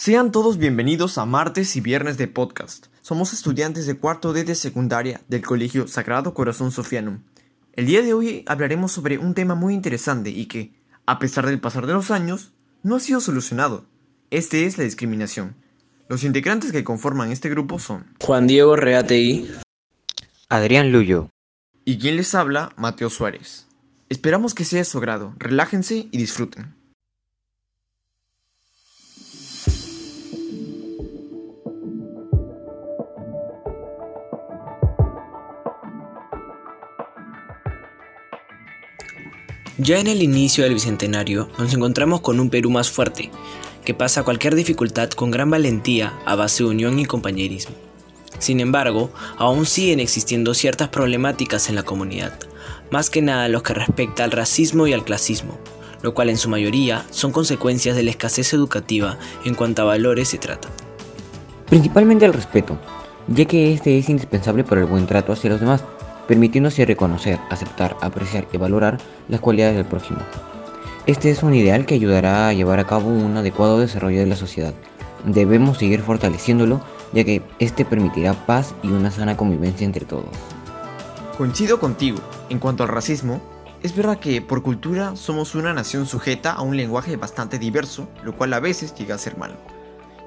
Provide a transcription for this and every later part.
Sean todos bienvenidos a martes y viernes de podcast. Somos estudiantes de cuarto D de secundaria del Colegio Sagrado Corazón Sofianum. El día de hoy hablaremos sobre un tema muy interesante y que, a pesar del pasar de los años, no ha sido solucionado. Este es la discriminación. Los integrantes que conforman este grupo son Juan Diego Reategui, Adrián Luyo y quien les habla, Mateo Suárez. Esperamos que sea de su agrado, relájense y disfruten. Ya en el inicio del Bicentenario nos encontramos con un Perú más fuerte, que pasa cualquier dificultad con gran valentía a base de unión y compañerismo. Sin embargo, aún siguen existiendo ciertas problemáticas en la comunidad, más que nada los que respecta al racismo y al clasismo, lo cual en su mayoría son consecuencias de la escasez educativa en cuanto a valores se trata. Principalmente el respeto, ya que este es indispensable para el buen trato hacia los demás, permitiéndose reconocer, aceptar, apreciar y valorar las cualidades del prójimo. Este es un ideal que ayudará a llevar a cabo un adecuado desarrollo de la sociedad. Debemos seguir fortaleciéndolo ya que este permitirá paz y una sana convivencia entre todos. Coincido contigo, en cuanto al racismo, es verdad que por cultura somos una nación sujeta a un lenguaje bastante diverso, lo cual a veces llega a ser malo.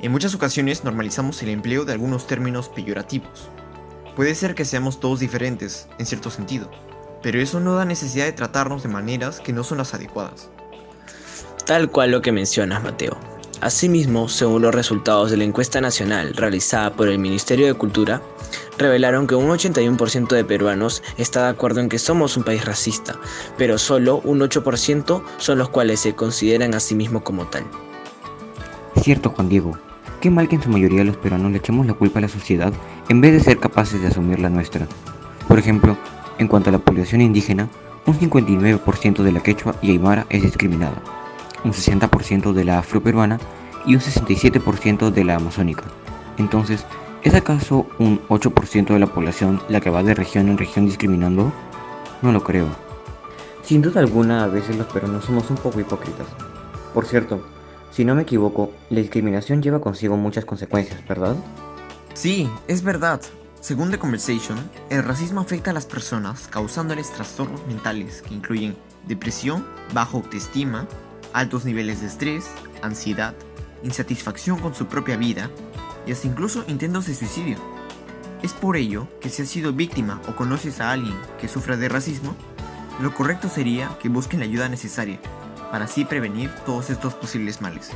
En muchas ocasiones normalizamos el empleo de algunos términos peyorativos, Puede ser que seamos todos diferentes, en cierto sentido, pero eso no da necesidad de tratarnos de maneras que no son las adecuadas. Tal cual lo que mencionas, Mateo. Asimismo, según los resultados de la encuesta nacional realizada por el Ministerio de Cultura, revelaron que un 81% de peruanos está de acuerdo en que somos un país racista, pero solo un 8% son los cuales se consideran a sí mismos como tal. Cierto, Juan Diego. Qué mal que en su mayoría los peruanos le echemos la culpa a la sociedad en vez de ser capaces de asumir la nuestra. Por ejemplo, en cuanto a la población indígena, un 59% de la quechua y aymara es discriminada, un 60% de la afroperuana y un 67% de la amazónica. Entonces, ¿es acaso un 8% de la población la que va de región en región discriminando? No lo creo. Sin duda alguna, a veces los peruanos somos un poco hipócritas. Por cierto, si no me equivoco, la discriminación lleva consigo muchas consecuencias, ¿verdad? Sí, es verdad. Según The Conversation, el racismo afecta a las personas causándoles trastornos mentales que incluyen depresión, baja autoestima, altos niveles de estrés, ansiedad, insatisfacción con su propia vida y hasta incluso intentos de suicidio. Es por ello que si has sido víctima o conoces a alguien que sufra de racismo, lo correcto sería que busquen la ayuda necesaria para así prevenir todos estos posibles males.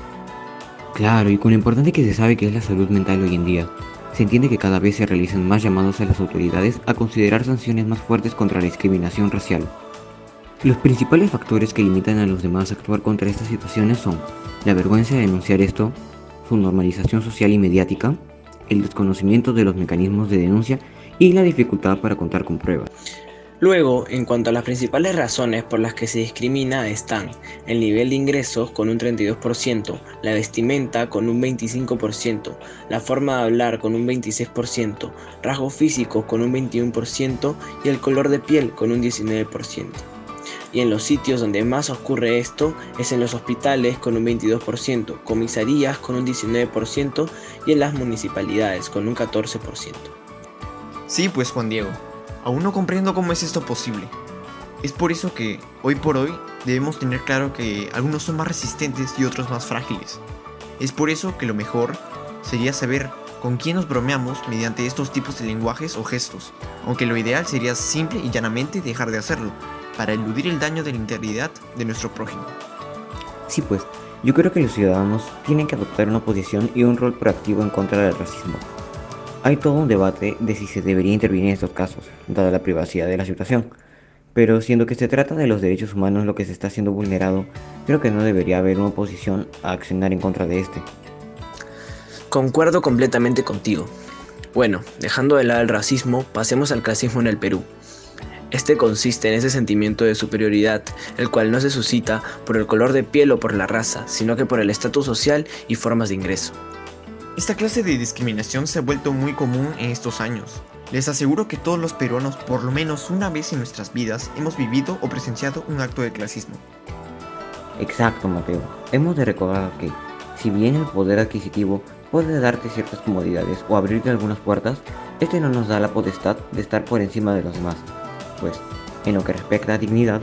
Claro, y con lo importante que se sabe que es la salud mental hoy en día, se entiende que cada vez se realizan más llamados a las autoridades a considerar sanciones más fuertes contra la discriminación racial. Los principales factores que limitan a los demás a actuar contra estas situaciones son la vergüenza de denunciar esto, su normalización social y mediática, el desconocimiento de los mecanismos de denuncia y la dificultad para contar con pruebas. Luego, en cuanto a las principales razones por las que se discrimina están el nivel de ingresos con un 32%, la vestimenta con un 25%, la forma de hablar con un 26%, rasgos físicos con un 21% y el color de piel con un 19%. Y en los sitios donde más ocurre esto es en los hospitales con un 22%, comisarías con un 19% y en las municipalidades con un 14%. Sí, pues Juan Diego, Aún no comprendo cómo es esto posible. Es por eso que, hoy por hoy, debemos tener claro que algunos son más resistentes y otros más frágiles. Es por eso que lo mejor sería saber con quién nos bromeamos mediante estos tipos de lenguajes o gestos, aunque lo ideal sería simple y llanamente dejar de hacerlo, para eludir el daño de la integridad de nuestro prójimo. Sí, pues, yo creo que los ciudadanos tienen que adoptar una posición y un rol proactivo en contra del racismo, hay todo un debate de si se debería intervenir en estos casos, dada la privacidad de la situación. Pero siendo que se trata de los derechos humanos lo que se está siendo vulnerado, creo que no debería haber una oposición a accionar en contra de este. Concuerdo completamente contigo. Bueno, dejando de lado el racismo, pasemos al clasismo en el Perú. Este consiste en ese sentimiento de superioridad, el cual no se suscita por el color de piel o por la raza, sino que por el estatus social y formas de ingreso. Esta clase de discriminación se ha vuelto muy común en estos años. Les aseguro que todos los peruanos por lo menos una vez en nuestras vidas hemos vivido o presenciado un acto de clasismo. Exacto, Mateo. Hemos de recordar que, Si bien el poder adquisitivo puede darte ciertas comodidades o abrirte algunas puertas, este no nos da la potestad de estar por encima de los demás, pues, en lo que respecta a dignidad,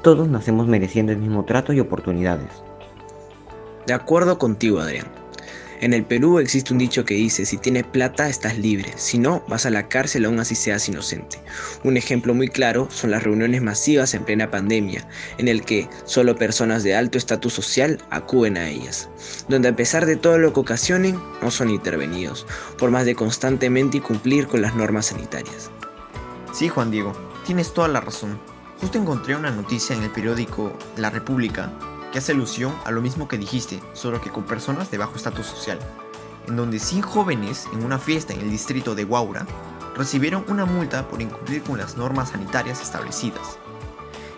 todos nacemos mereciendo el mismo trato y oportunidades. De acuerdo contigo, Adrián. En el Perú existe un dicho que dice, si tienes plata estás libre, si no, vas a la cárcel aún así seas inocente. Un ejemplo muy claro son las reuniones masivas en plena pandemia, en el que solo personas de alto estatus social acuden a ellas, donde a pesar de todo lo que ocasionen, no son intervenidos, por más de constantemente cumplir con las normas sanitarias. Sí, Juan Diego, tienes toda la razón. Justo encontré una noticia en el periódico La República que hace alusión a lo mismo que dijiste, solo que con personas de bajo estatus social, en donde 100 jóvenes en una fiesta en el distrito de Guaura recibieron una multa por incumplir con las normas sanitarias establecidas.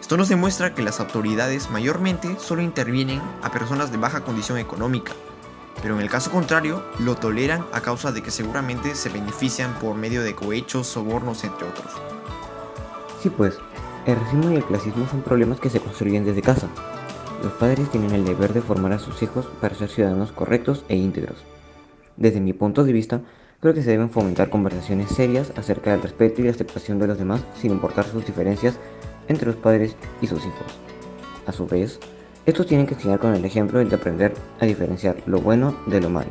Esto nos demuestra que las autoridades mayormente solo intervienen a personas de baja condición económica, pero en el caso contrario lo toleran a causa de que seguramente se benefician por medio de cohechos, sobornos, entre otros. Sí, pues, el racismo y el clasismo son problemas que se construyen desde casa, los padres tienen el deber de formar a sus hijos para ser ciudadanos correctos e íntegros. Desde mi punto de vista, creo que se deben fomentar conversaciones serias acerca del respeto y la aceptación de los demás sin importar sus diferencias entre los padres y sus hijos. A su vez, estos tienen que enseñar con el ejemplo de aprender a diferenciar lo bueno de lo malo.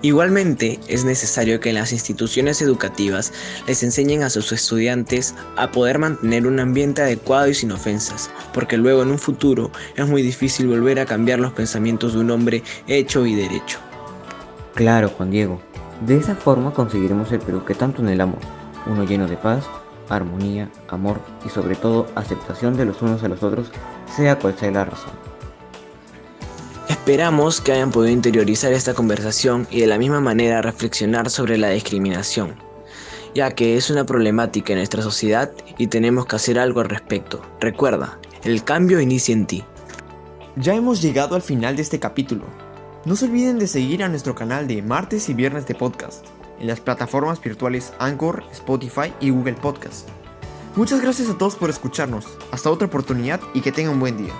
Igualmente, es necesario que las instituciones educativas les enseñen a sus estudiantes a poder mantener un ambiente adecuado y sin ofensas, porque luego en un futuro es muy difícil volver a cambiar los pensamientos de un hombre hecho y derecho. Claro, Juan Diego. De esa forma conseguiremos el Perú que tanto anhelamos, uno lleno de paz, armonía, amor y sobre todo aceptación de los unos a los otros, sea cual sea la razón. Esperamos que hayan podido interiorizar esta conversación y de la misma manera reflexionar sobre la discriminación, ya que es una problemática en nuestra sociedad y tenemos que hacer algo al respecto. Recuerda, el cambio inicia en ti. Ya hemos llegado al final de este capítulo. No se olviden de seguir a nuestro canal de martes y viernes de podcast en las plataformas virtuales Anchor, Spotify y Google Podcast. Muchas gracias a todos por escucharnos. Hasta otra oportunidad y que tengan un buen día.